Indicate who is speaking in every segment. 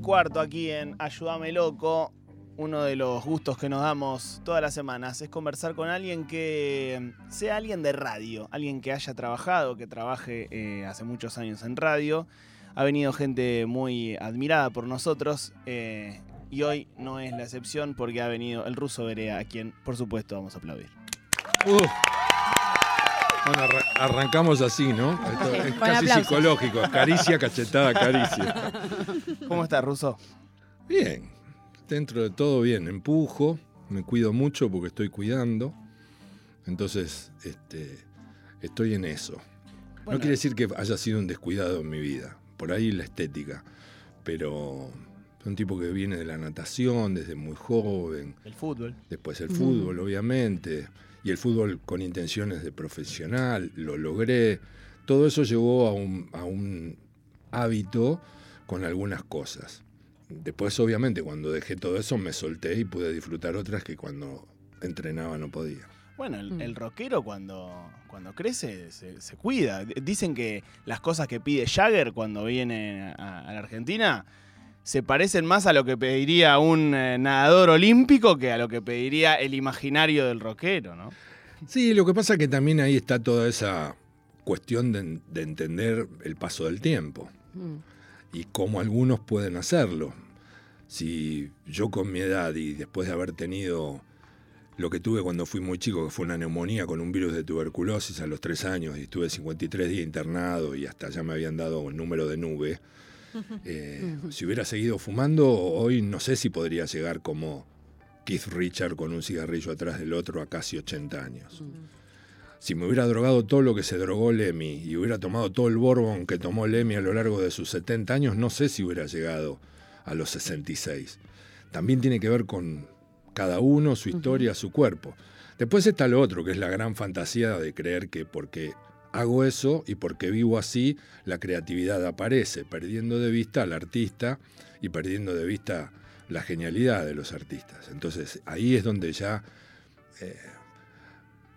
Speaker 1: cuarto aquí en Ayúdame Loco. Uno de los gustos que nos damos todas las semanas es conversar con alguien que sea alguien de radio, alguien que haya trabajado, que trabaje eh, hace muchos años en radio. Ha venido gente muy admirada por nosotros eh, y hoy no es la excepción porque ha venido el ruso Berea, a quien por supuesto vamos a aplaudir.
Speaker 2: Bueno, arra- arrancamos así, ¿no? Esto es
Speaker 3: con
Speaker 2: casi
Speaker 3: aplausos.
Speaker 2: psicológico. Caricia, cachetada, caricia.
Speaker 1: ¿Cómo estás, ruso?
Speaker 2: Bien, dentro de todo bien. Empujo, me cuido mucho porque estoy cuidando. Entonces, este, estoy en eso.
Speaker 1: Bueno.
Speaker 2: No quiere decir que haya sido un descuidado en mi vida. Por ahí la estética. Pero soy un tipo que viene de la natación desde muy joven.
Speaker 1: El fútbol.
Speaker 2: Después el fútbol, obviamente, y el fútbol con intenciones de profesional, lo logré. Todo eso llevó a un, a un hábito con algunas cosas. Después, obviamente, cuando dejé todo eso, me solté y pude disfrutar otras que cuando entrenaba no podía.
Speaker 1: Bueno, el,
Speaker 3: Mm.
Speaker 1: el rockero cuando, cuando crece se, se cuida. Dicen que las cosas que pide Jagger cuando viene a, a la Argentina se parecen más a lo que pediría un eh, nadador olímpico que a lo que pediría el imaginario del rockero, ¿no?
Speaker 2: Sí, lo que pasa es que también ahí está toda esa cuestión de, de entender el paso del tiempo.
Speaker 3: Mm.
Speaker 2: y cómo algunos pueden hacerlo. Si yo con mi edad y después de haber tenido lo que tuve cuando fui muy chico, que fue una neumonía con un virus de tuberculosis a los tres años y estuve 53 días internado y hasta ya me habían dado un número de nube, eh, si hubiera seguido fumando, hoy no sé si podría llegar como Keith Richard con un cigarrillo atrás del otro a casi 80 años. Si me hubiera drogado todo lo que se drogó Lemmy y hubiera tomado todo el Bourbon que tomó Lemmy a lo largo de sus 70 años, no sé si hubiera llegado a los 66. También tiene que ver con cada uno, su historia, su cuerpo. Después está lo otro, que es la gran fantasía de creer que porque hago eso y porque vivo así, la creatividad aparece, perdiendo de vista al artista y perdiendo de vista la genialidad de los artistas. Entonces ahí es donde ya, eh,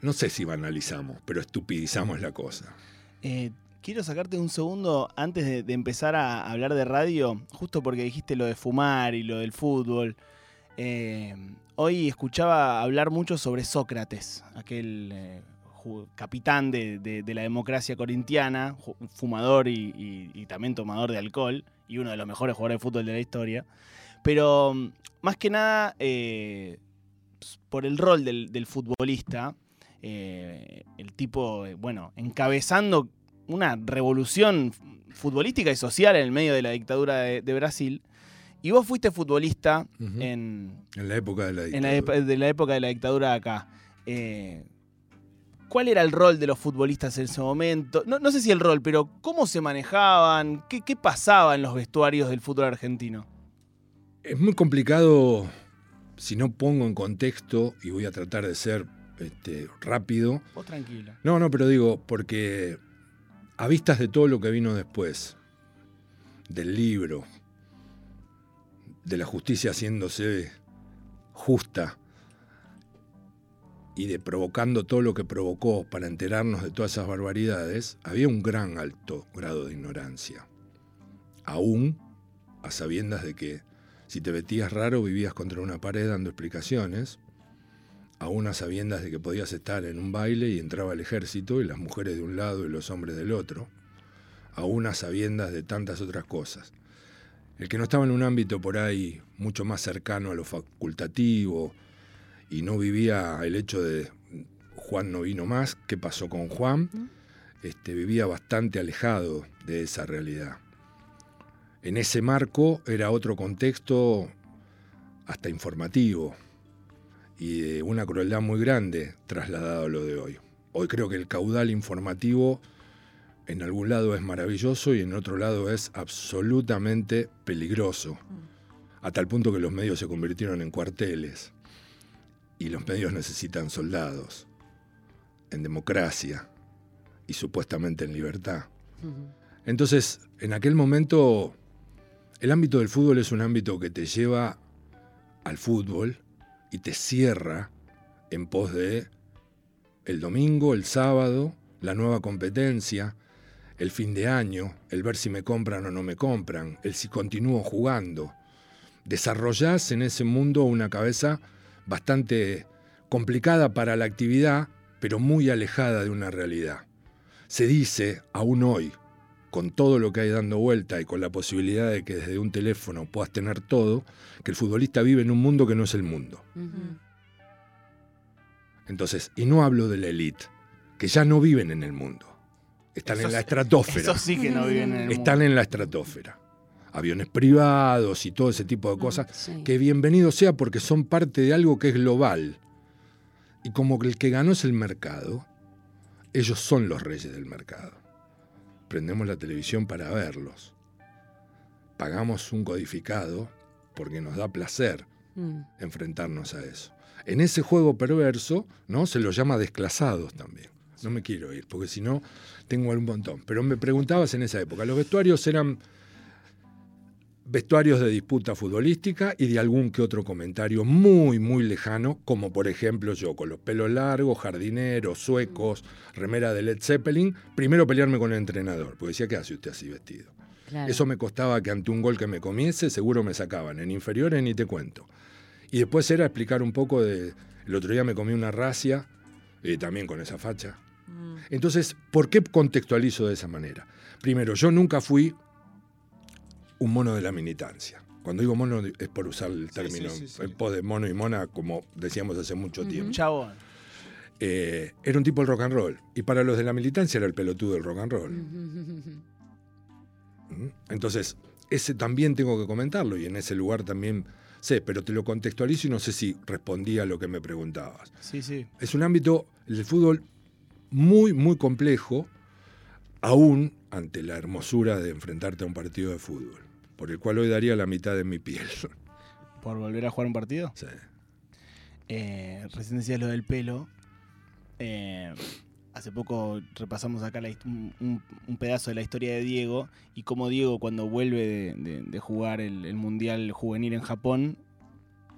Speaker 2: no sé si banalizamos, pero estupidizamos la cosa.
Speaker 1: Eh, quiero sacarte un segundo antes de, empezar a hablar de radio, justo porque dijiste lo de fumar y lo del fútbol. Eh, hoy escuchaba hablar mucho sobre Sócrates, aquel capitán de, de- de la democracia corintiana, fumador y, y- y también tomador de alcohol, y uno de los mejores jugadores de fútbol de la historia. Pero más que nada, eh, por el rol del, del futbolista, eh, el tipo, eh, bueno, encabezando una revolución futbolística y social en el medio de la dictadura de, de Brasil. Y vos fuiste futbolista en,
Speaker 2: En la época de la
Speaker 1: en la,
Speaker 2: dictadura.
Speaker 1: de la época de la dictadura acá. Eh, ¿Cuál era el rol de los futbolistas en ese momento? No, no sé si el rol, pero ¿cómo se manejaban? ¿Qué, qué pasaba en los vestuarios del fútbol argentino?
Speaker 2: Es muy complicado si no pongo en contexto y voy a tratar de ser este, rápido.
Speaker 1: Vos tranquilo.
Speaker 2: No, no, pero digo, porque a vistas de todo lo que vino después, del libro, de la justicia haciéndose justa y de provocando todo lo que provocó para enterarnos de todas esas barbaridades, había un gran alto grado de ignorancia. Aún a sabiendas de que si te metías raro vivías contra una pared dando explicaciones, aún a sabiendas de que podías estar en un baile y entraba el ejército y las mujeres de un lado y los hombres del otro, aún a sabiendas de tantas otras cosas. El que no estaba en un ámbito por ahí mucho más cercano a lo facultativo y no vivía el hecho de Juan no vino más, ¿qué pasó con Juan? Este, vivía bastante alejado de esa realidad. En ese marco era otro contexto hasta informativo y de una crueldad muy grande trasladado a lo de hoy. Hoy creo que el caudal informativo en algún lado es maravilloso y en otro lado es absolutamente peligroso, a tal punto que los medios se convirtieron en cuarteles y los medios necesitan soldados, en democracia y supuestamente en libertad. Entonces, en aquel momento, el ámbito del fútbol es un ámbito que te lleva al fútbol y te cierra en pos de el domingo, el sábado, la nueva competencia, el fin de año, el ver si me compran o no me compran, el si continúo jugando. Desarrollás en ese mundo una cabeza bastante complicada para la actividad, pero muy alejada de una realidad. Se dice, aún hoy, con todo lo que hay dando vuelta y con la posibilidad de que desde un teléfono puedas tener todo, que el futbolista vive en un mundo que no es el mundo. Entonces, y no hablo de la élite, que ya no viven en el mundo. Están en la estratosfera.
Speaker 1: Eso sí que no viven en el
Speaker 2: Están en la estratosfera. Aviones privados y todo ese tipo de mm, cosas. Que bienvenido sea porque son parte de algo que es global. Y como el que ganó es el mercado, ellos son los reyes del mercado. Prendemos la televisión para verlos. Pagamos un codificado porque nos da placer mm. enfrentarnos a eso. En ese juego perverso, ¿no? Se los llama desclasados también. No me quiero ir, porque si no, tengo un montón. Pero me preguntabas en esa época, los vestuarios eran vestuarios de disputa futbolística y de algún que otro comentario muy, muy lejano, como por ejemplo yo, con los pelos largos, jardineros, suecos, remera de Led Zeppelin, primero pelearme con el entrenador, porque decía, ¿qué hace usted así vestido? Eso me costaba que ante un gol que me comiese, seguro me sacaban. En inferiores ni te cuento. Y después era explicar un poco de. El otro día me comí una racia, eh, también con esa facha. Mm. Entonces, ¿por qué contextualizo de esa manera? Primero, yo nunca fui un mono de la militancia. Cuando digo mono es por usar el término el pos de mono y mona, como decíamos hace mucho tiempo.
Speaker 1: Chavo.
Speaker 2: Eh, era un tipo del rock and roll. Y para los de la militancia era el pelotudo del rock and roll. ¿Mm? Entonces, ese también tengo que comentarlo y en ese lugar también sé, pero te lo contextualizo y no sé si respondía a lo que me preguntabas.
Speaker 1: Sí, sí.
Speaker 2: Es un ámbito, el fútbol, muy, muy complejo, aún ante la hermosura de enfrentarte a un partido de fútbol, por el cual hoy daría la mitad de mi piel.
Speaker 1: ¿Por volver a jugar un partido?
Speaker 2: Sí.
Speaker 1: Eh, recién decías lo del pelo. Eh, hace poco repasamos acá un, pedazo de la historia de Diego y cómo Diego cuando vuelve de, jugar el, Mundial Juvenil en Japón,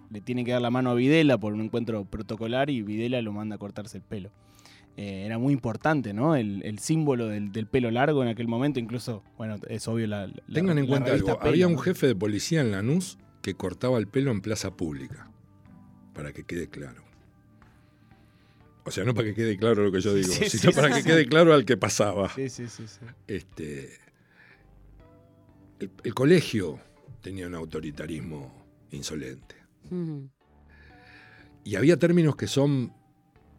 Speaker 1: le tiene que dar la mano a Videla por un encuentro protocolar y Videla lo manda a cortarse el pelo. Eh, era muy importante, ¿no? El, símbolo del, pelo largo en aquel momento, incluso, bueno, es obvio la...
Speaker 2: Tengan en cuenta algo, había un jefe de policía en Lanús que cortaba el pelo en plaza pública, para que quede claro. O sea, no para que quede claro lo que yo digo, sino para que quede claro al que pasaba.
Speaker 1: Sí, sí, sí.
Speaker 2: Este, el, colegio tenía un autoritarismo insolente. Y había términos que son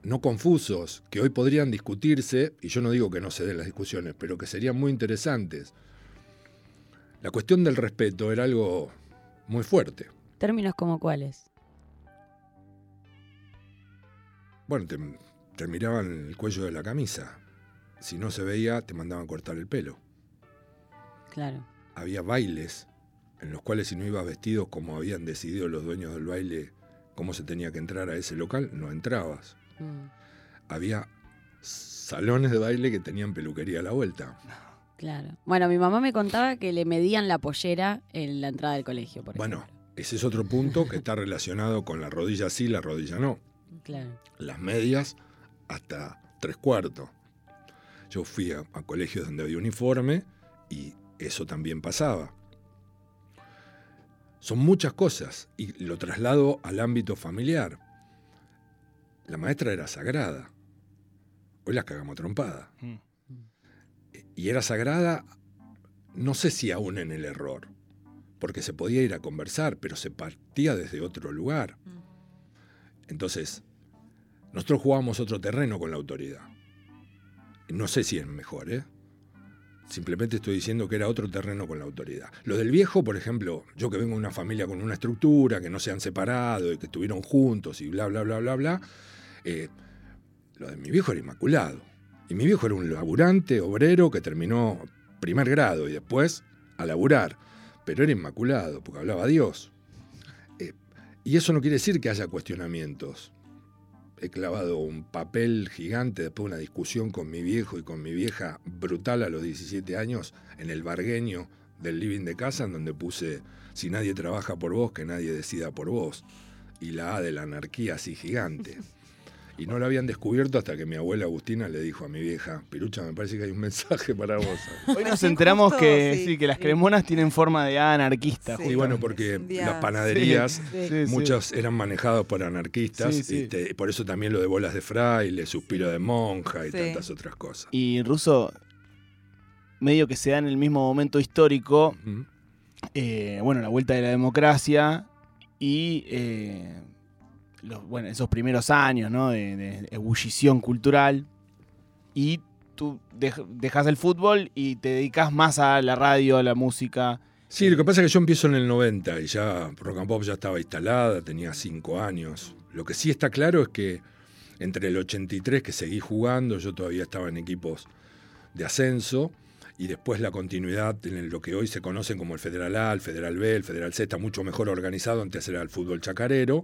Speaker 2: no confusos, que hoy podrían discutirse, y yo no digo que no se den las discusiones, pero que serían muy interesantes. La cuestión del respeto era algo muy fuerte.
Speaker 3: ¿Términos como cuáles?
Speaker 2: Bueno, te, miraban el cuello de la camisa. Si no se veía, te mandaban cortar el pelo.
Speaker 3: Claro.
Speaker 2: Había bailes en los cuales si no ibas vestido como habían decidido los dueños del baile cómo se tenía que entrar a ese local, no entrabas. Mm. Había salones de baile que tenían peluquería a la vuelta.
Speaker 3: Claro. Bueno, mi mamá me contaba que le medían la pollera en la entrada del colegio, por
Speaker 2: Bueno, ese es otro punto que está relacionado con la rodilla sí, la rodilla no. Las medias hasta tres cuartos. Yo fui a, colegios donde había uniforme y eso también pasaba. Son muchas cosas y lo traslado al ámbito familiar. La maestra era sagrada. Hoy la cagamos trompada. Mm. Y era sagrada, no sé si aún en el error, porque se podía ir a conversar, pero se partía desde otro lugar. Mm. Entonces, nosotros jugábamos otro terreno con la autoridad. No sé si es mejor, ¿eh? Simplemente estoy diciendo que era otro terreno con la autoridad. Lo del viejo, por ejemplo, yo que vengo de una familia con una estructura, que no se han separado y que estuvieron juntos y bla, bla, bla, bla, bla, eh, lo de mi viejo era inmaculado. Y mi viejo era un laburante, obrero, que terminó primer grado y después a laburar. Pero era inmaculado, porque hablaba a Dios. Y eso no quiere decir que haya cuestionamientos. He clavado un papel gigante después de una discusión con mi viejo y con mi vieja brutal a los 17 años en el bargueño del living de casa, en donde puse, si nadie trabaja por vos, que nadie decida por vos. Y la A de la anarquía así gigante. Y no lo habían descubierto hasta que mi abuela Agustina le dijo a mi vieja, Pirucha, me parece que hay un mensaje para vos.
Speaker 1: Hoy nos enteramos
Speaker 4: justo,
Speaker 1: que,
Speaker 4: sí,
Speaker 1: sí, que las cremonas tienen forma de anarquista.
Speaker 4: Sí.
Speaker 2: Y bueno, porque las panaderías,
Speaker 3: Sí.
Speaker 1: Sí, sí.
Speaker 2: muchas eran manejadas por anarquistas,
Speaker 1: Sí, sí.
Speaker 2: y te- por eso también lo de bolas de fraile, suspiro de monja y
Speaker 4: Sí.
Speaker 2: tantas otras cosas.
Speaker 1: Y Russo, medio que se da en el mismo momento histórico, eh, bueno, la vuelta de la democracia y eh, los, esos primeros años de, de ebullición cultural. Y tú dej- dejas el fútbol y te dedicas más a la radio, a la música.
Speaker 2: Sí, lo que pasa es que yo empiezo en el 90 y ya Rock and Pop ya estaba instalada, tenía cinco años. Lo que sí está claro es que entre el 83 que seguí jugando, yo todavía estaba en equipos de ascenso y después la continuidad en lo que hoy se conocen como el Federal A, el Federal B, el Federal C está mucho mejor organizado, antes era el fútbol chacarero.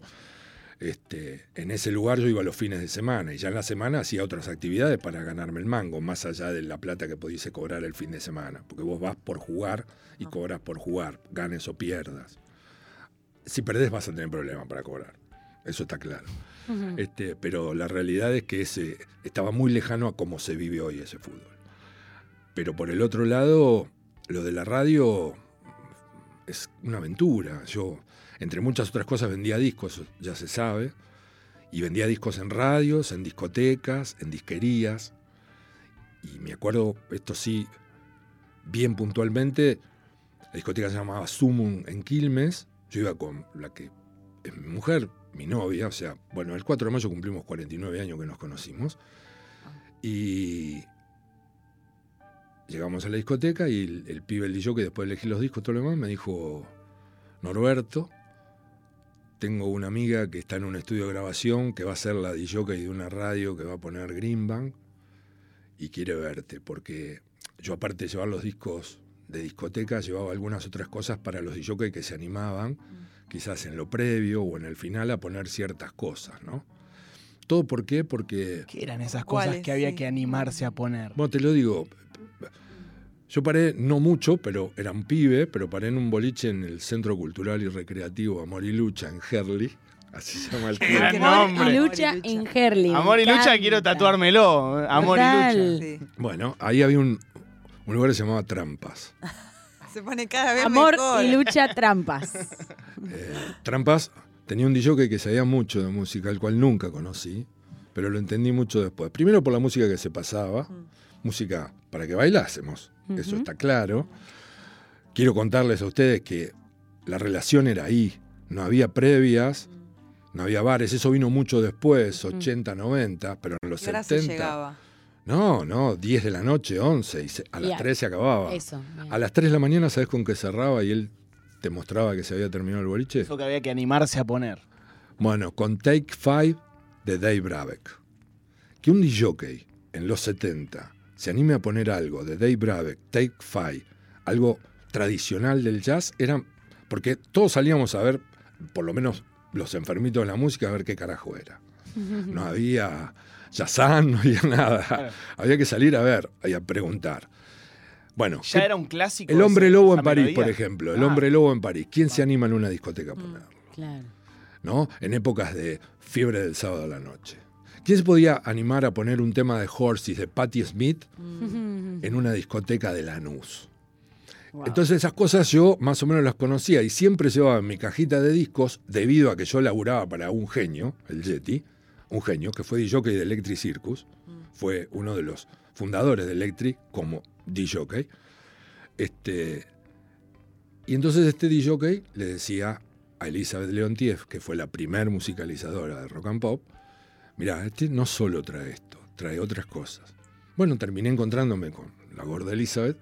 Speaker 2: Este, en ese lugar yo iba los fines de semana y ya en la semana hacía otras actividades para ganarme el mango, más allá de la plata que pudiese cobrar el fin de semana, porque vos vas por jugar y cobras por jugar, ganes o pierdas. Si perdés vas a tener problemas para cobrar, eso está claro. Este, pero la realidad es que ese estaba muy lejano a cómo se vive hoy ese fútbol. Pero por el otro lado, lo de la radio es una aventura. Yo, entre muchas otras cosas, vendía discos, ya se sabe, y vendía discos en radios, en discotecas, en disquerías. Y me acuerdo, esto sí, bien puntualmente, la discoteca se llamaba Sumum en Quilmes. Yo iba con la que es mi mujer, mi novia, o sea, bueno, el 4 de mayo cumplimos 49 años que nos conocimos. Y llegamos a la discoteca y el, el pibe, el DJ, que después de elegir los discos, todo lo demás, me dijo, Norberto, tengo una amiga que está en un estudio de grabación que va a ser la DJ de una radio que va a poner Greenbank y quiere verte, porque yo aparte de llevar los discos de discoteca, llevaba algunas otras cosas para los DJ que se animaban, quizás en lo previo o en el final, a poner ciertas cosas, ¿no? ¿Todo por qué? Porque
Speaker 1: ¿Qué eran esas cosas que había
Speaker 4: Sí.
Speaker 1: que animarse a poner?
Speaker 2: bueno, te lo digo. Yo paré, no mucho, pero era un pibe, pero paré en un boliche en el Centro Cultural y Recreativo Amor y Lucha en Herley. Así se llama el club.
Speaker 3: Amor y lucha en. Herley.
Speaker 1: Amor y lucha, quiero tatuármelo. Amor y lucha.
Speaker 4: Sí.
Speaker 2: Bueno, ahí había un, un lugar que se llamaba Trampas.
Speaker 4: Se pone cada vez
Speaker 3: Amor
Speaker 4: mejor.
Speaker 3: y lucha trampas.
Speaker 2: Eh, Trampas tenía un DJ que sabía mucho de música, el cual nunca conocí, pero lo entendí mucho después. Primero por la música que se pasaba, música para que bailásemos, eso
Speaker 3: Ujú.
Speaker 2: está claro. Quiero contarles a ustedes que la relación era ahí, no había previas, no había bares, eso vino mucho después, 80, 90, pero en los
Speaker 4: Y ahora se
Speaker 2: 70.
Speaker 4: llegaba.
Speaker 2: No, no, 10 de la noche, 11, y se- a las
Speaker 3: Ya.
Speaker 2: 3 se acababa.
Speaker 3: Eso. bien.
Speaker 2: A las 3 de la mañana, ¿sabes con qué cerraba y él te mostraba que se había terminado el boliche?
Speaker 1: Eso que había que animarse a poner.
Speaker 2: Bueno, con Take Five de Dave Brabeck. Que un DJ en los 70 se anime a poner algo de Dave Brabeck, Take Five, algo tradicional del jazz, era. Porque todos salíamos a ver, por lo menos los enfermitos de la música, a ver qué carajo era. No había jazzán, no había nada.
Speaker 1: Claro.
Speaker 2: Había que salir a ver y a preguntar. Bueno,
Speaker 1: Ya
Speaker 2: ¿qué-
Speaker 1: era un clásico.
Speaker 2: el hombre
Speaker 1: ese-
Speaker 2: lobo en París,
Speaker 1: melodía.
Speaker 2: por ejemplo. El
Speaker 1: Ah.
Speaker 2: hombre lobo en París. ¿Quién se anima en una discoteca a ponerlo?
Speaker 3: Claro.
Speaker 2: ¿no? En épocas de fiebre del sábado a la noche. ¿Quién se podía animar a poner un tema de Horses de Patti Smith en una discoteca de Lanús?
Speaker 3: Wow.
Speaker 2: Entonces esas cosas yo más o menos las conocía y siempre llevaba en mi cajita de discos debido a que yo laburaba para un genio, el Yeti, un genio que fue DJ de Electric Circus, fue uno de los fundadores de Electric como DJ. Este, y entonces este DJ le decía a Elizabeth Leontiev, que fue la primer musicalizadora de rock and pop, mira, este no solo trae esto, trae otras cosas. Bueno, terminé encontrándome con la gorda Elizabeth.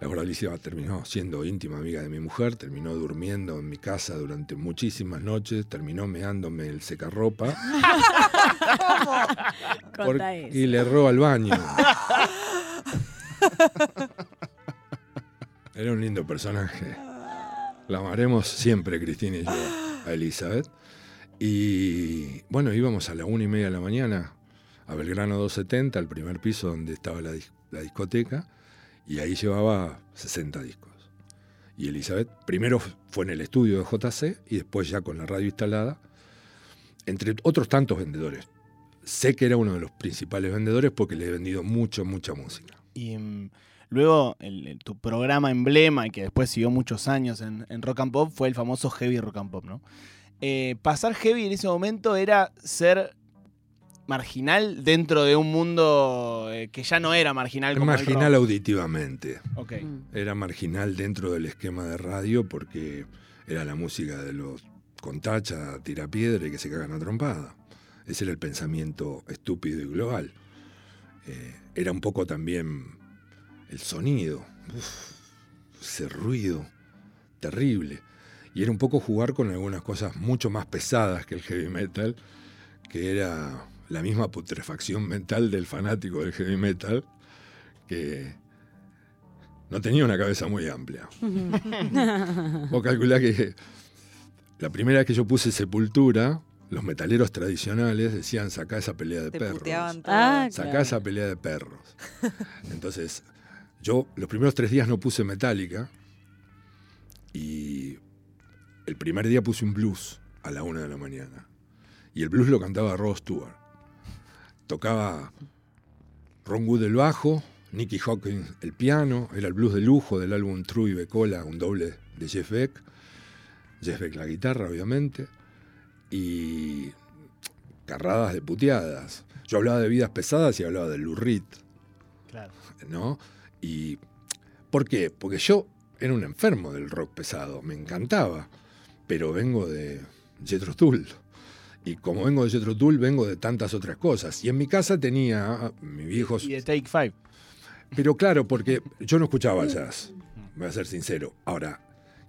Speaker 2: La gorda Elizabeth terminó siendo íntima amiga de mi mujer, terminó durmiendo en mi casa durante muchísimas noches, terminó meándome el secarropa por-
Speaker 3: Conta eso.
Speaker 2: y le erró al baño. Era un lindo personaje. La amaremos siempre, Cristina y yo, a Elizabeth. Y bueno, íbamos a la una y media de la mañana a Belgrano 270, al primer piso donde estaba la, dis- la discoteca, y ahí llevaba 60 discos. Y Elizabeth primero fue en el estudio de JC y después ya con la radio instalada, entre otros tantos vendedores sé que era uno de los principales vendedores porque le he vendido mucho, mucha música.
Speaker 1: Y mm, luego tu programa emblema, y que después siguió muchos años en Rock and Pop, fue el famoso Heavy Rock and Pop, ¿no? Eh, pasar heavy en ese momento era ser marginal dentro de un mundo eh, que ya no era marginal como el
Speaker 2: Marginal
Speaker 1: rock.
Speaker 2: auditivamente.
Speaker 1: Ok.
Speaker 3: Mm.
Speaker 2: Era marginal dentro del esquema de radio porque era la música de los contacha, tirapiedra y que se cagan a trompada. Ese era el pensamiento estúpido y global. Eh, era un poco también el sonido, uf, ese ruido terrible. Y era un poco jugar con algunas cosas mucho más pesadas que el heavy metal, que era la misma putrefacción mental del fanático del heavy metal, que no tenía una cabeza muy amplia. Vos calculás que la primera vez que yo puse Sepultura, los metaleros tradicionales decían, sacá esa pelea de
Speaker 4: Te
Speaker 2: perros.
Speaker 3: Ah,
Speaker 2: Sacá
Speaker 3: Claro.
Speaker 2: esa pelea de perros. Entonces, yo los primeros tres días no puse Metallica y el primer día puse un blues a la una de la mañana. Y el blues lo cantaba Rod Stewart. Tocaba Ron Wood el bajo, Nicky Hawkins el piano, era el blues de lujo del álbum True y Becola, un doble de Jeff Beck. Jeff Beck la guitarra, obviamente. Y carradas de puteadas. Yo hablaba de vidas pesadas y hablaba de Lou Reed,
Speaker 1: Claro.
Speaker 2: ¿no? Y ¿por qué? Porque yo era un enfermo del rock pesado, me encantaba, pero vengo de Jethro Tull. Y como vengo de Jethro Tull, vengo de tantas otras cosas. Y en mi casa tenía mis viejos
Speaker 1: Y de Take Five.
Speaker 2: pero claro, porque yo no escuchaba jazz, voy a ser sincero. Ahora,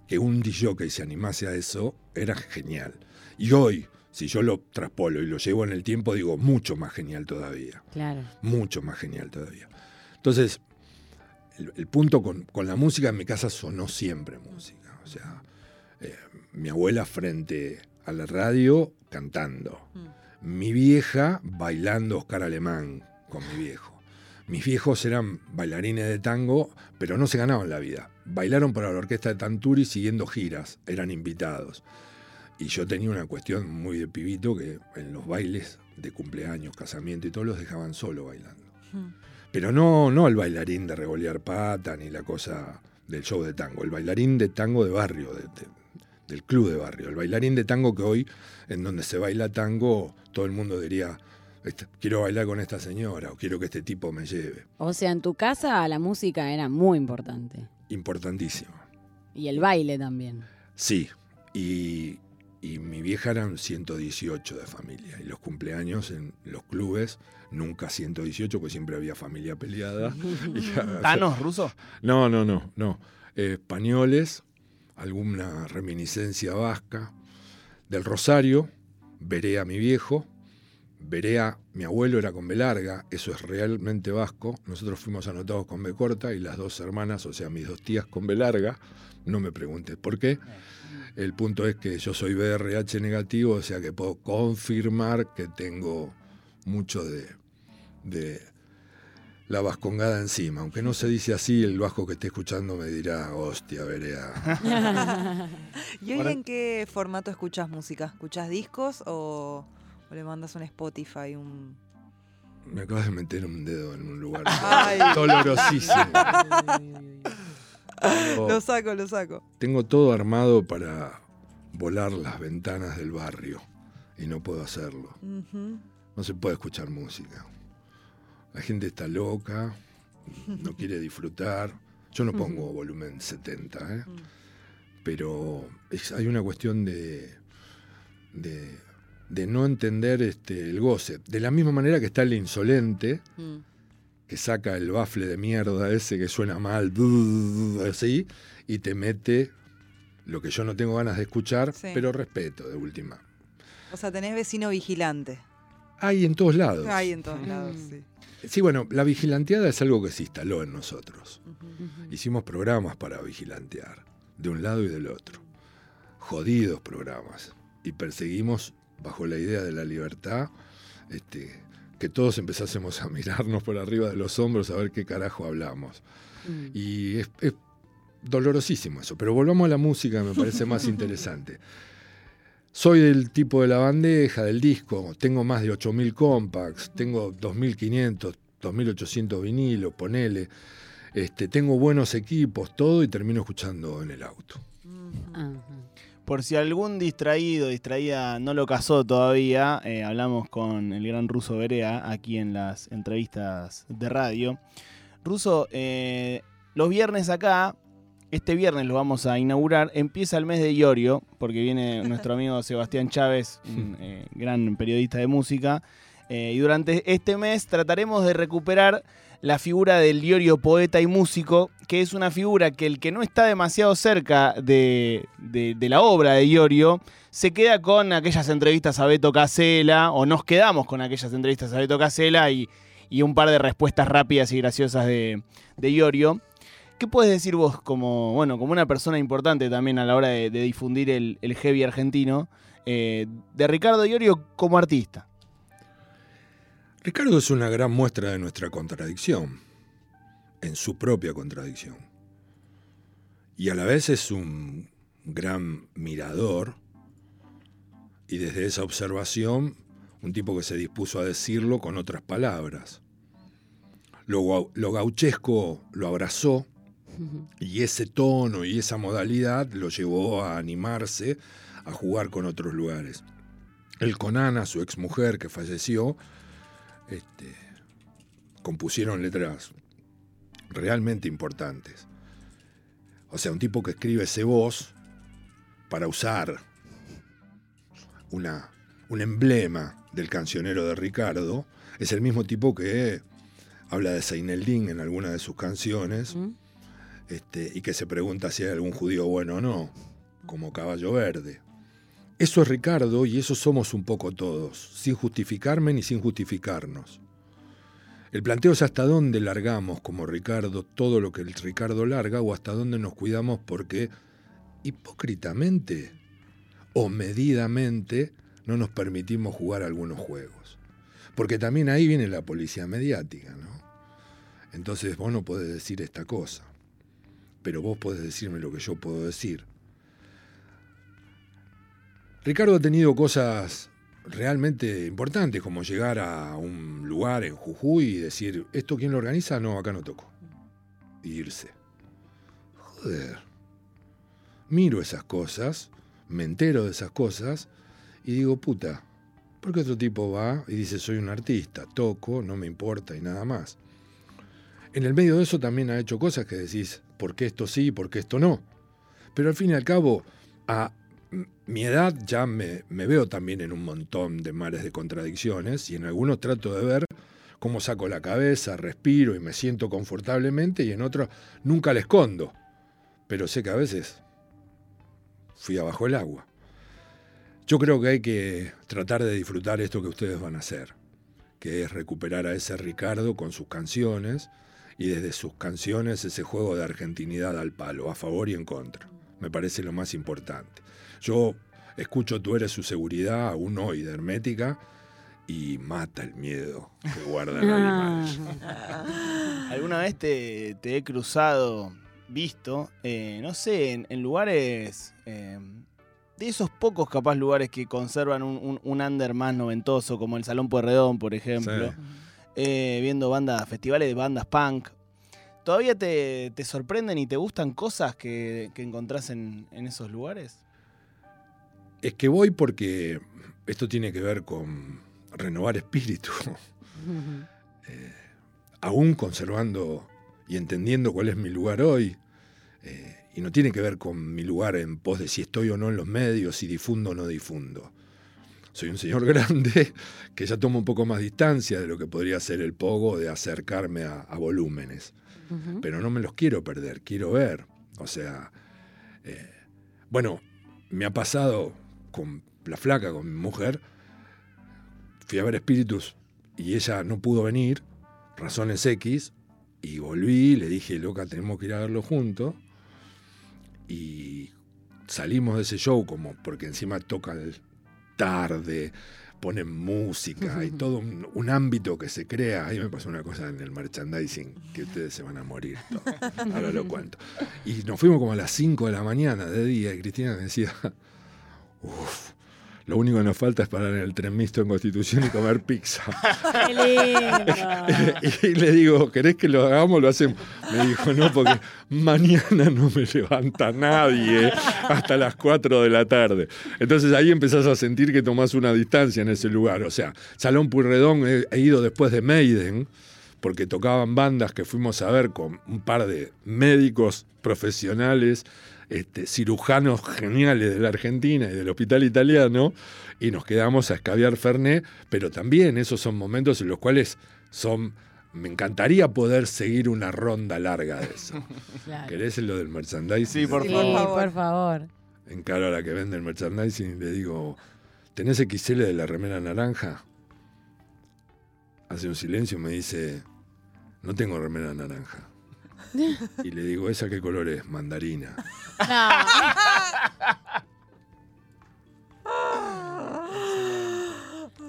Speaker 2: que un DJ se animase a eso era genial. Y hoy, si yo lo traspolo y lo llevo en el tiempo, digo, mucho más genial todavía.
Speaker 3: Claro.
Speaker 2: Mucho más genial todavía. Entonces, el, el punto con, con la música en mi casa sonó siempre música. O sea, mi abuela frente a la radio cantando. Mi vieja bailando Oscar Alemán con mi viejo. Mis viejos eran bailarines de tango, pero no se ganaban la vida. Bailaron para la orquesta de Tanturi siguiendo giras, eran invitados. Y yo tenía una cuestión muy de pibito que en los bailes de cumpleaños, casamiento y todo los dejaban solo bailando. Pero no, no el bailarín de revolear pata ni la cosa del show de tango, el bailarín de tango de barrio, de- del club de barrio, el bailarín de tango que hoy, en donde se baila tango, todo el mundo diría, "Este- quiero bailar con esta señora o quiero que este tipo me lleve.
Speaker 3: O sea, en tu casa la música era muy importante.
Speaker 2: Importantísimo.
Speaker 3: Y el baile también.
Speaker 2: Sí, y, y mi vieja eran 118 de familia, y los cumpleaños en los clubes, nunca 118, porque siempre había familia peleada. Y ya-
Speaker 1: ¿Thanos ruso?
Speaker 2: No, no, no, no. Eh, españoles, alguna reminiscencia vasca. Del Rosario, veré a mi viejo, veré a mi abuelo, era con B larga, eso es realmente vasco. Nosotros fuimos anotados con B corta y las dos hermanas, o sea, mis dos tías con B larga. No me preguntes por qué. El punto es que yo soy BRH negativo, o sea que puedo confirmar que tengo mucho de, de la vascongada encima. Aunque no se dice así, el vasco que esté escuchando me dirá, hostia, verea.
Speaker 4: ¿Y hoy en qué formato escuchas música? ¿Escuchas discos o, o le mandas un Spotify? Un...
Speaker 2: Me acabas de meter un dedo en un lugar
Speaker 4: Ay.
Speaker 2: dolorosísimo. Tengo-
Speaker 4: Lo saco, lo saco.
Speaker 2: Tengo todo armado para volar las ventanas del barrio y no puedo hacerlo. No se puede escuchar música. La gente está loca, no quiere disfrutar. Yo no pongo volumen 70, ¿eh? pero es- hay una cuestión de, de, de no entender este, el goce. De la misma manera que está el insolente,
Speaker 3: Mm.
Speaker 2: que saca el bafle de mierda ese que suena mal, así, y te mete lo que yo no tengo ganas de escuchar,
Speaker 4: Sí.
Speaker 2: pero respeto de última.
Speaker 4: O sea, tenés vecino vigilante.
Speaker 2: Hay en todos lados.
Speaker 4: Hay en todos lados,
Speaker 3: Mm.
Speaker 4: sí.
Speaker 2: Sí, bueno, la vigilanteada es algo que se instaló en nosotros. Hicimos programas para vigilantear, de un lado y del otro. Jodidos programas. Y perseguimos, bajo la idea de la libertad, este, que todos empezásemos a mirarnos por arriba de los hombros a ver qué carajo hablamos.
Speaker 3: Mm.
Speaker 2: Y es, es dolorosísimo eso. Pero volvamos a la música, me parece más interesante. Soy del tipo de la bandeja, del disco. Tengo más de 8.000 compacts, tengo 2.500, 2.800 vinilos, ponele. Este, tengo buenos equipos, todo, y termino escuchando en el auto.
Speaker 1: Por si algún distraído, distraída no lo casó todavía, eh, hablamos con el gran Ruso Berea aquí en las entrevistas de radio. Ruso, eh, los viernes acá, este viernes lo vamos a inaugurar, empieza el mes de Iorio, porque viene nuestro amigo Sebastián Chávez, un eh, gran periodista de música, eh, y durante este mes trataremos de recuperar la figura del Iorio poeta y músico, que es una figura que el que no está demasiado cerca de, de- de la obra de Iorio, se queda con aquellas entrevistas a Beto Casela, o nos quedamos con aquellas entrevistas a Beto Casela y, y un par de respuestas rápidas y graciosas de, de Iorio. ¿Qué puedes decir vos como, bueno, como una persona importante también a la hora de, difundir el, heavy argentino, eh, de Ricardo Iorio como artista?
Speaker 2: Ricardo es una gran muestra de nuestra contradicción, en su propia contradicción. Y a la vez es un gran mirador y desde esa observación un tipo que se dispuso a decirlo con otras palabras. Lo, lo gauchesco lo abrazó y ese tono y esa modalidad lo llevó a animarse a jugar con otros lugares. Él con Ana, su exmujer que falleció, este, compusieron letras realmente importantes. O sea, un tipo que escribe ese voz para usar una, un emblema del cancionero de Ricardo, es el mismo tipo que habla de Seineldin en alguna de sus canciones
Speaker 3: ¿Mm?
Speaker 2: Este, y que se pregunta si hay algún judío bueno o no, como Caballo Verde. Eso es Ricardo y eso somos un poco todos, sin justificarme ni sin justificarnos. El planteo es hasta dónde largamos como Ricardo todo lo que el Ricardo larga o hasta dónde nos cuidamos porque hipócritamente o medidamente no nos permitimos jugar algunos juegos. Porque también ahí viene la policía mediática, ¿no? Entonces vos no podés decir esta cosa, pero vos podés decirme lo que yo puedo decir. Ricardo ha tenido cosas realmente importantes, como llegar a un lugar en Jujuy y decir, ¿esto quién lo organiza? No, acá no toco. Y irse. Joder. Miro esas cosas, me entero de esas cosas y digo, puta, ¿por qué otro tipo va y dice, soy un artista, toco, no me importa y nada más? En el medio de eso también ha hecho cosas que decís, ¿por qué esto sí y por qué esto no? Pero al fin y al cabo, a mi edad ya me, veo también en un montón de mares de contradicciones y en algunos trato de ver cómo saco la cabeza, respiro y me siento confortablemente y en otros nunca le escondo. Pero sé que a veces fui abajo el agua. Yo creo que hay que tratar de disfrutar esto que ustedes van a hacer, que es recuperar a ese Ricardo con sus canciones y desde sus canciones ese juego de argentinidad al palo, a favor y en contra. Me parece lo más importante. Yo escucho Tú eres su seguridad, aún hoy de Hermética, y mata el miedo que guarda el animal.
Speaker 1: ¿Alguna vez te, te he cruzado, visto, eh, no sé, en, en lugares, eh, de esos pocos capaz lugares que conservan un, un, un under más noventoso, como el Salón Pueyrredón, por ejemplo,
Speaker 2: Sí.
Speaker 1: Eh, viendo bandas, festivales de bandas punk. ¿Todavía te, te sorprenden y te gustan cosas que, que encontrás en, en esos lugares?
Speaker 2: Es que voy porque esto tiene que ver con renovar espíritu. Eh, aún conservando y entendiendo cuál es mi lugar hoy, eh, y no tiene que ver con mi lugar en pos de si estoy o no en los medios, si difundo o no difundo. Soy un señor grande que ya toma un poco más distancia de lo que podría ser el pogo de acercarme a, a volúmenes, pero no me los quiero perder, quiero ver. O sea, eh, bueno, me ha pasado con la flaca, con mi mujer, fui a ver espíritus y ella no pudo venir, razones X, y volví, le dije, loca, tenemos que ir a verlo juntos. Y salimos de ese show como porque encima tocan tarde, ponen música y todo un, un ámbito que se crea. Ahí me pasó una cosa en el merchandising que ustedes se van a morir. todo. Ahora lo cuento. Y nos fuimos como a las 5 de la mañana de día y Cristina me decía, uff, Lo único que nos falta es parar en el tren mixto en Constitución y comer pizza.
Speaker 3: ¡Qué lindo!
Speaker 2: y le digo, ¿querés que lo hagamos? Lo hacemos. Me dijo, no, porque mañana no me levanta nadie hasta las 4 de la tarde. Entonces ahí empezás a sentir que tomás una distancia en ese lugar. O sea, Salón Purredón he, he ido después de Maiden, porque tocaban bandas que fuimos a ver con un par de médicos profesionales este, cirujanos geniales de la Argentina y del hospital italiano, y nos quedamos a escabiar Fernet, pero también esos son momentos en los cuales son. Me encantaría poder seguir una ronda larga de eso.
Speaker 3: Claro.
Speaker 2: ¿Querés lo del merchandising?
Speaker 1: Sí, por
Speaker 3: Sí,
Speaker 1: favor.
Speaker 3: por favor.
Speaker 2: Encaro a la que vende el merchandising y le digo, ¿tenés XL de la remera naranja? Hace un silencio y me dice, no tengo remera naranja. Y le digo, ¿esa qué color es? Mandarina.
Speaker 3: No.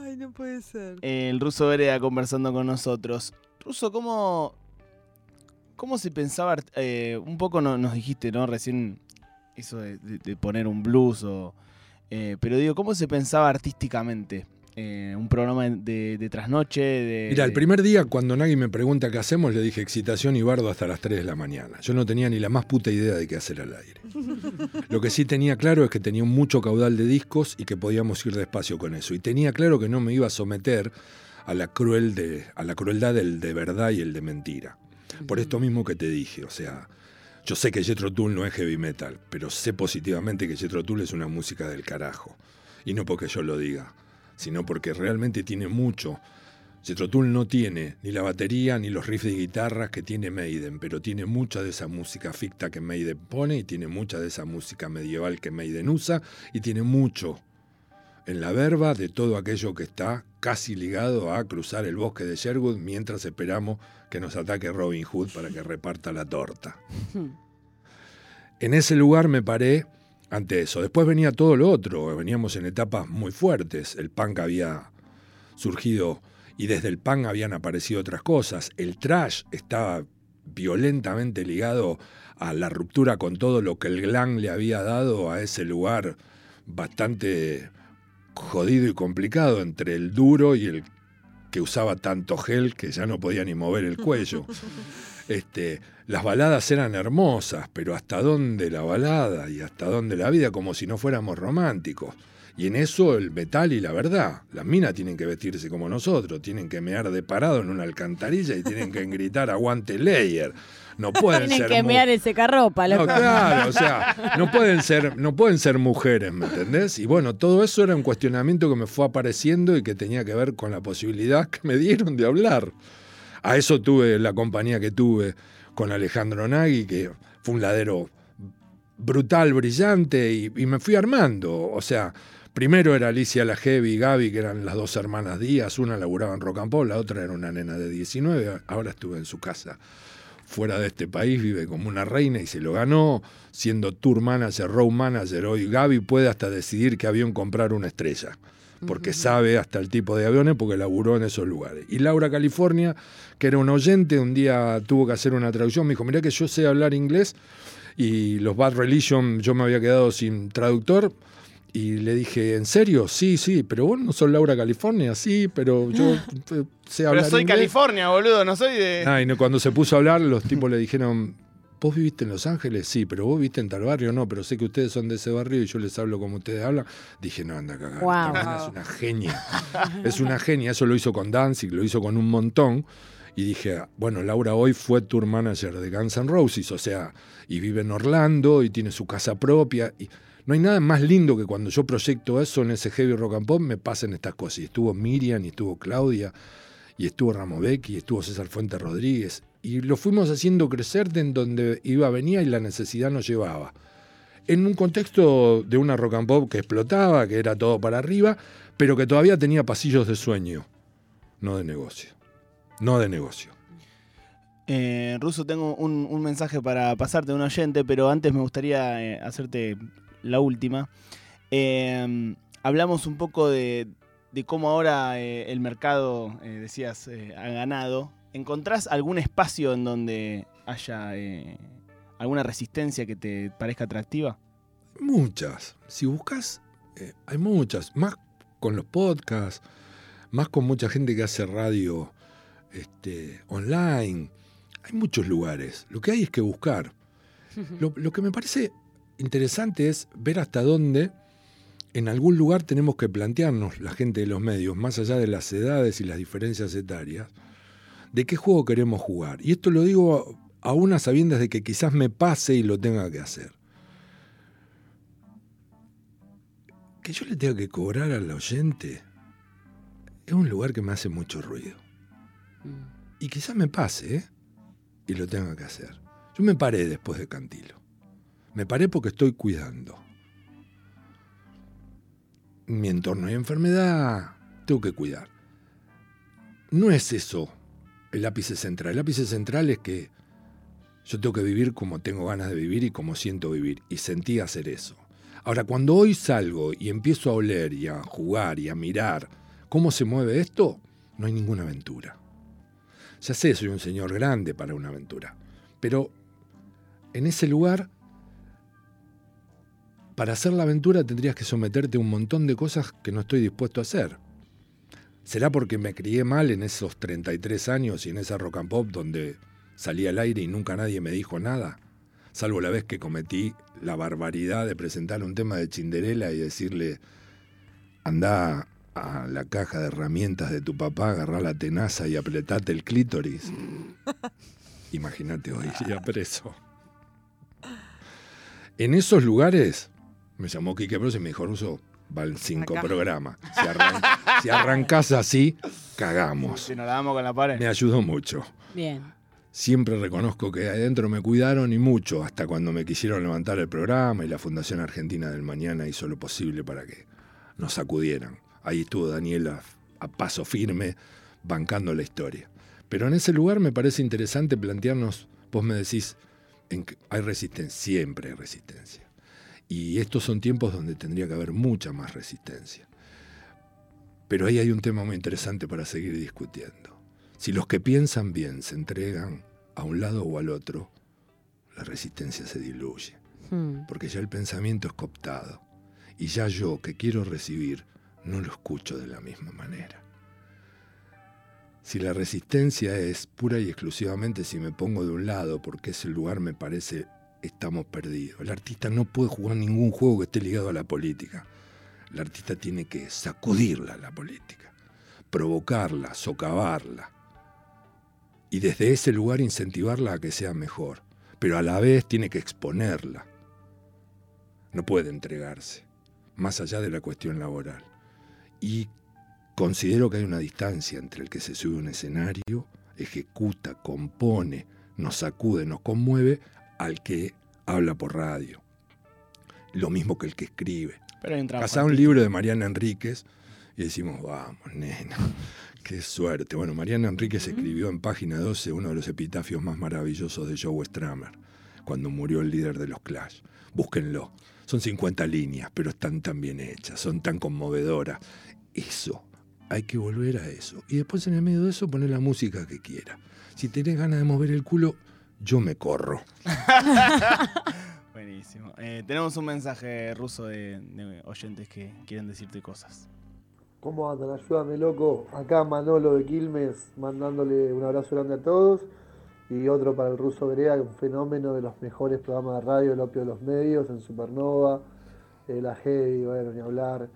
Speaker 4: Ay, no puede ser.
Speaker 1: El ruso Vereda conversando con nosotros. Ruso, ¿cómo, cómo se pensaba? eh, un poco no- nos dijiste, ¿no? Recién eso de, de- de poner un blues o... eh, pero digo, ¿cómo se pensaba artísticamente? Eh, un programa de, de trasnoche, de...
Speaker 2: Mira, el primer día cuando Nagui me pregunta qué hacemos, le dije excitación y bardo hasta las 3 de la mañana. Yo no tenía ni la más puta idea de qué hacer al aire. Lo que sí tenía claro es que tenía mucho caudal de discos y que podíamos ir despacio con eso. Y tenía claro que no me iba a someter a la, cruel de, a la crueldad del de verdad y el de mentira. Por esto mismo que te dije, o sea, yo sé que Jethro Tull no es heavy metal, pero sé positivamente que Jethro Tull es una música del carajo. Y no porque yo lo diga, sino porque realmente tiene mucho. Jethro Tull no tiene ni la batería ni los riffs de guitarras que tiene Maiden, pero tiene mucha de esa música ficta que Maiden pone y tiene mucha de esa música medieval que Maiden usa y tiene mucho en la verba de todo aquello que está casi ligado a cruzar el bosque de Sherwood mientras esperamos que nos ataque Robin Hood para que reparta la torta. En ese lugar me paré ante eso. Después venía todo lo otro, veníamos en etapas muy fuertes. El punk había surgido y desde el punk habían aparecido otras cosas. El trash estaba violentamente ligado a la ruptura con todo lo que el glam le había dado a ese lugar bastante jodido y complicado entre el duro y el que usaba tanto gel que ya no podía ni mover el cuello. Este, las baladas eran hermosas, pero hasta dónde la balada y hasta dónde la vida, como si no fuéramos románticos. Y en eso el metal y la verdad. Las minas tienen que vestirse como nosotros, tienen que mear de parado en una alcantarilla y tienen que gritar aguante layer. No pueden
Speaker 3: Tienen
Speaker 2: ser
Speaker 3: que mear el secarropa,
Speaker 2: no, claro, o sea, no pueden ser, no pueden ser mujeres, ¿me entendés? Y bueno, todo eso era un cuestionamiento que me fue apareciendo y que tenía que ver con la posibilidad que me dieron de hablar. A eso tuve la compañía que tuve con Alejandro Nagui, que fue un ladero brutal, brillante, y, me fui armando. O sea, primero era Alicia La Heavy y Gaby, que eran las dos hermanas Díaz, una laburaba en Rock and Pop, la otra era una nena de 19, ahora estuve en su casa fuera de este país, vive como una reina y se lo ganó, siendo tour manager, road manager. Hoy Gaby puede hasta decidir qué avión comprar una estrella, porque sabe hasta el tipo de aviones porque laburó en esos lugares. Y Laura California, que era un oyente, un día tuvo que hacer una traducción, me dijo, mirá que yo sé hablar inglés y los Bad Religion yo me había quedado sin traductor. Y le dije, ¿en serio? Sí, sí, pero vos no sos Laura California, sí, pero yo sé hablar
Speaker 1: Pero soy
Speaker 2: inglés.
Speaker 1: California, boludo, no soy de...
Speaker 2: Ah, y no- cuando se puso a hablar, los tipos le dijeron, ¿vos viviste en Los Ángeles? Sí, pero vos viviste en tal barrio, no, pero sé que ustedes son de ese barrio y yo les hablo como ustedes hablan. Dije, no, anda a cagar.
Speaker 3: Guau.
Speaker 2: esta mina es una genia. es una genia, eso lo hizo con Danzig, lo hizo con un montón. Y dije, bueno, Laura hoy fue tour manager de Guns N' Roses, o sea, y vive en Orlando y tiene su casa propia. Y no hay nada más lindo que cuando yo proyecto eso en ese heavy rock and pop me pasen estas cosas. Y estuvo Miriam, y estuvo Claudia, y estuvo Ramovecchi, y estuvo César Fuentes Rodríguez. Y lo fuimos haciendo crecer de donde iba, venía y la necesidad nos llevaba. En un contexto de una rock and pop que explotaba, que era todo para arriba, pero que todavía tenía pasillos de sueño, no de negocio. No de negocio.
Speaker 1: Eh, Ruso, tengo un, mensaje para pasarte de un oyente, pero antes me gustaría eh, hacerte la última. Eh, hablamos un poco de, de cómo ahora eh, el mercado, eh, decías, ha ganado. ¿Encontrás algún espacio en donde haya eh, alguna resistencia que te parezca atractiva?
Speaker 2: Muchas. Si buscas eh, hay muchas, más con los podcasts, más con mucha gente que hace radio este, online. Hay muchos lugares. Lo que hay es que buscar. Lo, lo que me parece interesante es ver hasta dónde en algún lugar tenemos que plantearnos, la gente de los medios, más allá de las edades y las diferencias etarias, de qué juego queremos jugar. Y esto lo digo a unas sabiendas de que quizás me pase y lo tenga que hacer. Que yo le tenga que cobrar al oyente es un lugar que me hace mucho ruido. Y quizás me pase, ¿eh? Y lo tenga que hacer. Yo me paré después de Cantilo. Me paré porque estoy cuidando. Mi entorno hay enfermedad, tengo que cuidar. No es eso el ápice central. El central es que yo tengo que vivir como tengo ganas de vivir y como siento vivir. Y sentí hacer eso. Ahora, cuando hoy salgo y empiezo a oler y a jugar y a mirar cómo se mueve esto, no hay ninguna aventura. Ya sé, soy un señor grande para una aventura. Pero en ese lugar, para hacer la aventura tendrías que someterte a un montón de cosas que no estoy dispuesto a hacer. ¿Será porque me crié mal en esos 33 años y en esa rock and pop donde salí al aire y nunca nadie me dijo nada? Salvo la vez que cometí la barbaridad de presentar un tema de Cinderella y decirle, anda a la caja de herramientas de tu papá, agarrá la tenaza y apretate el clítoris. Imagínate hoy, ya preso. En esos lugares me llamó Quique Bros y me dijo, Ruso, van cinco
Speaker 4: Acá.
Speaker 2: programas. Si, arran- si arrancás así, cagamos.
Speaker 1: Si nos la damos con la pared.
Speaker 2: Me ayudó mucho.
Speaker 3: Bien.
Speaker 2: Siempre reconozco que adentro me cuidaron y mucho, hasta cuando me quisieron levantar el programa y la Fundación Argentina del Mañana hizo lo posible para que nos sacudieran. Ahí estuvo Daniela a paso firme, bancando la historia. Pero en ese lugar me parece interesante plantearnos, vos me decís, en que hay resistencia, siempre hay resistencia. Y estos son tiempos donde tendría que haber mucha más resistencia. Pero ahí hay un tema muy interesante para seguir discutiendo. Si los que piensan bien se entregan a un lado o al otro, la resistencia se diluye,
Speaker 3: Hmm.
Speaker 2: porque ya el pensamiento es cooptado. Y ya yo, que quiero recibir, no lo escucho de la misma manera. Si la resistencia es pura y exclusivamente si me pongo de un lado, porque ese lugar me parece estamos perdidos. El artista no puede jugar ningún juego que esté ligado a la política. El artista tiene que sacudirla la política, provocarla, socavarla. Y desde ese lugar incentivarla a que sea mejor. Pero a la vez tiene que exponerla. No puede entregarse, más allá de la cuestión laboral. Y considero que hay una distancia entre el que se sube a un escenario, ejecuta, compone, nos sacude, nos conmueve, al que habla por radio. Lo mismo que el que escribe.
Speaker 1: Pero un
Speaker 2: libro de Mariana Enríquez y decimos, vamos, nena, qué suerte. Bueno, Mariana Enríquez escribió en página 12 uno de los epitafios más maravillosos de Joe Stramer, cuando murió el líder de los Clash. Búsquenlo. Son 50 líneas, pero están tan bien hechas, son tan conmovedoras. Eso, hay que volver a eso. Y después en el medio de eso poner la música que quiera. Si tenés ganas de mover el culo, yo me corro.
Speaker 1: Buenísimo. Eh, tenemos un mensaje ruso de, de oyentes que quieren decirte cosas.
Speaker 5: ¿Cómo andan? Ayúdame, loco. Acá Manolo de Quilmes mandándole un abrazo grande a todos. Y otro para el ruso Grea, un fenómeno de los mejores programas de radio, el opio de los medios, en Supernova, eh, la Heavy, bueno, ni hablar.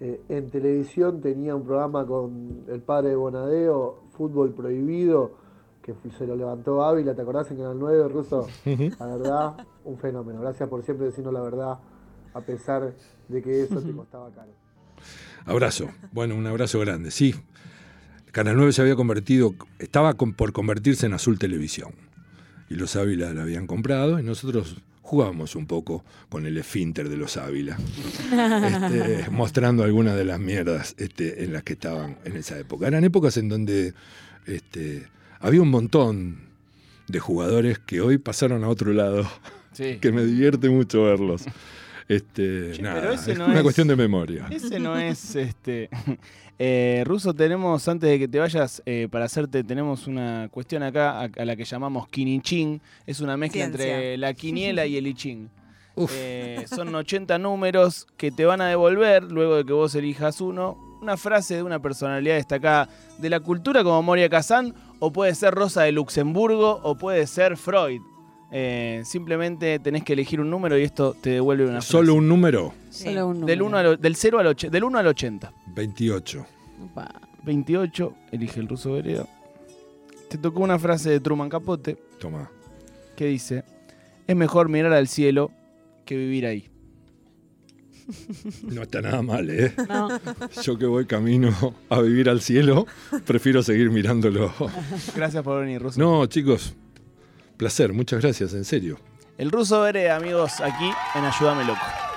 Speaker 5: Eh, en televisión tenía un programa con el padre de Bonadeo, Fútbol Prohibido, que se lo levantó Ávila, ¿te acordás en Canal 9, Ruso? La verdad, un fenómeno. Gracias por siempre decirnos la verdad, a pesar de que eso te costaba caro.
Speaker 2: Abrazo. Bueno, un abrazo grande. Sí, Canal 9 se había convertido, estaba con- por convertirse en Azul Televisión. Y los Ávila la habían comprado y nosotros jugábamos un poco con el esfínter de los Ávila, este, mostrando algunas de las mierdas este, en las que estaban en esa época. Eran épocas en donde este, había un montón de jugadores que hoy pasaron a otro lado,
Speaker 1: Sí.
Speaker 2: que me divierte mucho verlos. Este,
Speaker 1: Che,
Speaker 2: nada,
Speaker 1: pero ese
Speaker 2: es
Speaker 1: no
Speaker 2: una
Speaker 1: es-
Speaker 2: cuestión de memoria.
Speaker 1: Ese no es este. Eh, Ruso, tenemos, antes de que te vayas, eh, para hacerte, tenemos una cuestión acá a, a la que llamamos Kinichin. Es una mezcla
Speaker 4: Ciencia.
Speaker 1: entre la quiniela y el I Ching. Eh, son 80 números que te van a devolver luego de que vos elijas uno. Una frase de una personalidad destacada de la cultura como Moria Kazan, o puede ser Rosa de Luxemburgo, o puede ser Freud. Eh, simplemente tenés que elegir un número y esto te devuelve una frase.
Speaker 2: Solo un número,
Speaker 3: Solo un número.
Speaker 1: Del, uno al o- del, 0 al och- del 1 al 80.
Speaker 2: 28.
Speaker 3: Opa.
Speaker 1: 28, elige el ruso Vereda. Te tocó una frase de Truman Capote
Speaker 2: Toma.
Speaker 1: que dice: Es mejor mirar al cielo que vivir ahí.
Speaker 2: No está nada mal, ¿eh?
Speaker 3: No,
Speaker 2: Yo que voy camino a vivir al cielo, prefiero seguir mirándolo.
Speaker 1: Gracias por venir, ruso.
Speaker 2: No, chicos, placer, muchas gracias, en serio.
Speaker 1: El ruso Vereda, amigos, aquí en Ayúdame Loco.